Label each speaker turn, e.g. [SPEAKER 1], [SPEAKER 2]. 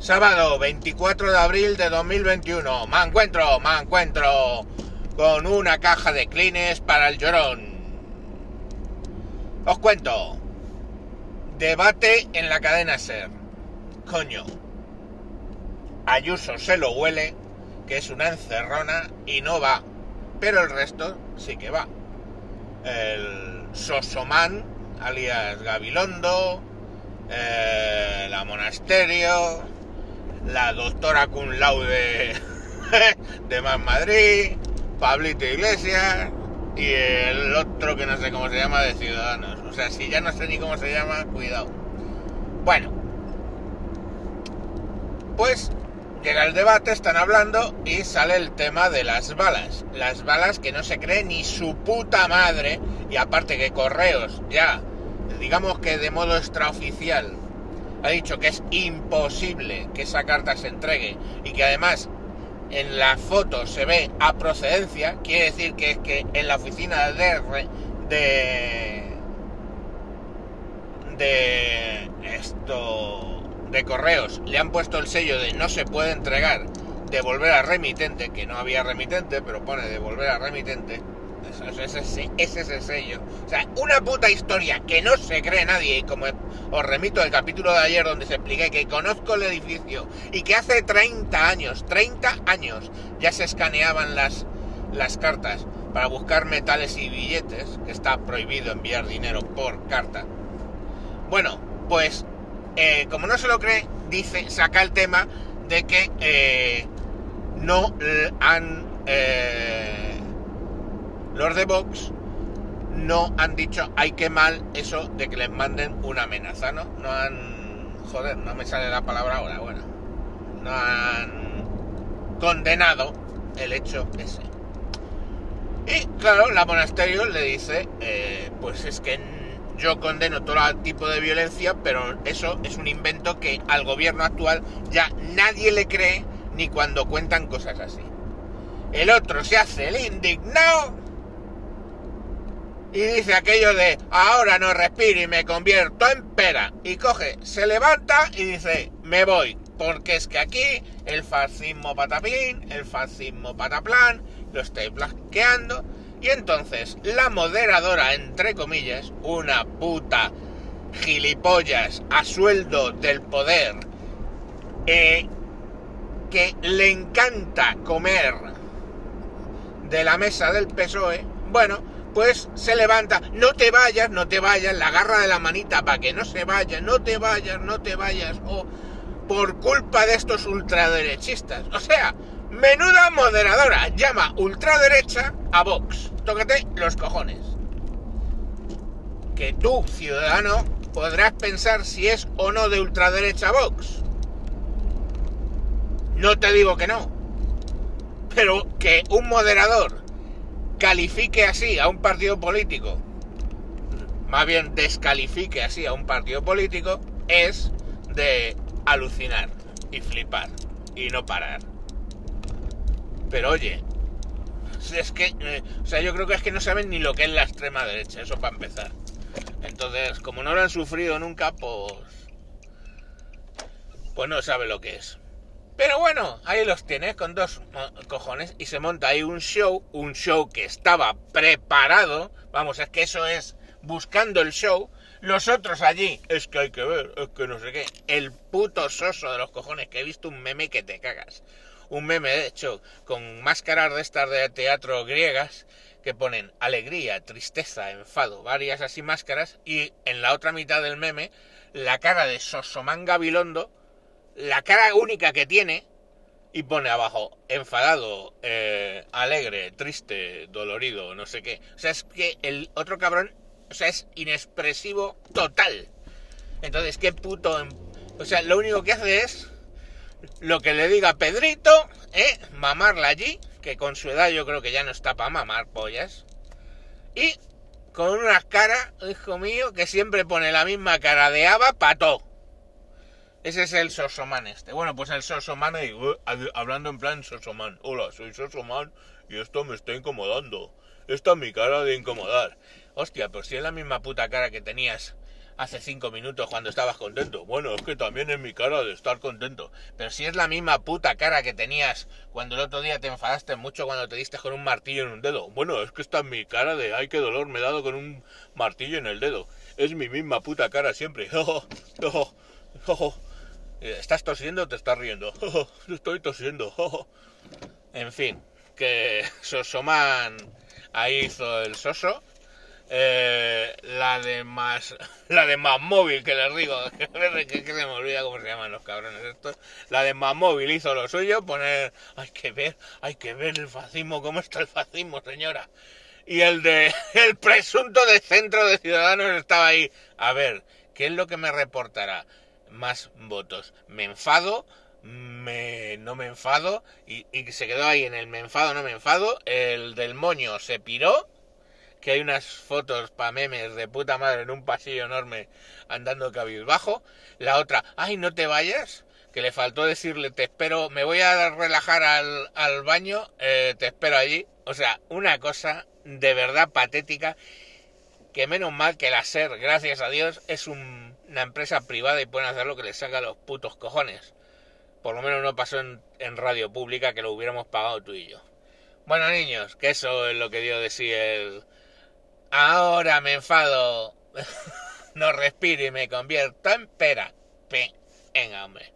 [SPEAKER 1] Sábado 24 de abril de 2021. Me encuentro, me encuentro con una caja de clines para el llorón. Os cuento. Debate en la cadena Ser. Coño. Ayuso se lo huele, que es una encerrona y no va. Pero el resto sí que va. El Sosoman, alias Gabilondo, eh, la Monasterio, la doctora Kun Laude de Más Madrid, Pablito Iglesias y el otro que no sé cómo se llama de Ciudadanos. O sea, si ya no sé ni cómo se llama, cuidado. Bueno, pues llega el debate, están hablando y sale el tema de las balas. Las balas que no se cree ni su puta madre y aparte que Correos ya, digamos que de modo extraoficial, ha dicho que es imposible que esa carta se entregue y que además en la foto se ve a procedencia, quiere decir que es que en la oficina de, de, de esto de correos le han puesto el sello de no se puede entregar, devolver a remitente, que no había remitente, pero pone devolver a remitente ese, es ese sello. O sea, una puta historia que no se cree nadie. Y como os remito al capítulo de ayer donde se expliqué que conozco el edificio y que hace 30 años, 30 años, ya se escaneaban las, las cartas para buscar metales y billetes, que está prohibido enviar dinero por carta. Bueno, pues eh, como no se lo cree, dice, saca el tema de que eh, no han... Eh, los de Vox no han dicho, ay qué mal eso de que les manden una amenaza, ¿no? No han, joder, no me sale la palabra ahora, bueno, no han condenado el hecho ese. Y claro, la monasterio le dice, eh, pues es que yo condeno todo tipo de violencia, pero eso es un invento que al gobierno actual ya nadie le cree ni cuando cuentan cosas así. El otro se hace el indignado y dice aquello de ahora no respiro y me convierto en pera. Y coge, se levanta y dice, me voy. Porque es que aquí el fascismo patapín, el fascismo pataplan, lo estoy blanqueando. Y entonces la moderadora, entre comillas, una puta gilipollas a sueldo del poder, eh, que le encanta comer de la mesa del PSOE, bueno, pues se levanta, no te vayas, no te vayas, la agarra de la manita para que no se vaya, no te vayas, no te vayas, o por culpa de estos ultraderechistas. O sea, menuda moderadora, llama ultraderecha a Vox. Tócate los cojones. Que tú, ciudadano, podrás pensar si es o no de ultraderecha Vox. No te digo que no. Pero que un moderador califique así a un partido político, más bien descalifique así a un partido político, es de alucinar y flipar y no parar. Pero oye, es que, eh, o sea, yo creo que es que no saben ni lo que es la extrema derecha, eso para empezar. Entonces, como no lo han sufrido nunca, pues, pues no sabe lo que es. Pero bueno, ahí los tienes con dos cojones y se monta ahí un show, un show que estaba preparado. Vamos, es que eso es buscando el show. Los otros allí, es que hay que ver, es que no sé qué. El puto soso de los cojones que he visto un meme que te cagas. Un meme, de hecho, con máscaras de estas de teatro griegas que ponen alegría, tristeza, enfado, varias así máscaras y en la otra mitad del meme la cara de Sosomán Gabilondo la cara única que tiene y pone abajo enfadado, eh, alegre, triste, dolorido, no sé qué. O sea, es que el otro cabrón, o sea, es inexpresivo total. Entonces, qué puto... Em, o sea, lo único que hace es lo que le diga Pedrito, ¿eh? Mamarla allí, que con su edad yo creo que ya no está para mamar pollas. Y con una cara, hijo mío, que siempre pone la misma cara de Ava pato. Ese es el Sosoman este. Bueno, pues el Sosoman, uh, hablando en plan Sosoman. Hola, soy Sosoman y esto me está incomodando. Esta es mi cara de incomodar. Hostia, pues si es la misma puta cara que tenías hace cinco minutos cuando estabas contento. Bueno, es que también es mi cara de estar contento. Pero si es la misma puta cara que tenías cuando el otro día te enfadaste mucho cuando te diste con un martillo en un dedo. Bueno, es que está en mi cara de ay, qué dolor me he dado con un martillo en el dedo. Es mi misma puta cara siempre. ¿Estás tosiendo o te estás riendo? Estoy tosiendo. En fin, que Sosoman ahí hizo el soso. Eh, la de más la de más móvil que les digo que, se me olvida cómo se llaman los cabrones estos. La de más móvil hizo lo suyo poner hay que ver hay que ver el fascismo cómo está el fascismo señora y el de el presunto de centro de ciudadanos estaba ahí. A ver qué es lo que me reportará más votos me enfado me, no me enfado y, y se quedó ahí en el me enfado no me enfado el del moño se piró que hay unas fotos pa' memes de puta madre en un pasillo enorme andando cabizbajo. La otra, ay, no te vayas, que le faltó decirle, te espero, me voy a relajar al, al baño, eh, te espero allí. O sea, una cosa de verdad patética, que menos mal que la SER, gracias a Dios, es una empresa privada y pueden hacer lo que les saca los putos cojones. Por lo menos no pasó en, en radio pública que lo hubiéramos pagado tú y yo. Bueno, niños, que eso es lo que dio de sí el, Ahora me enfado. no respiro y me convierto en pera. Venga, hombre.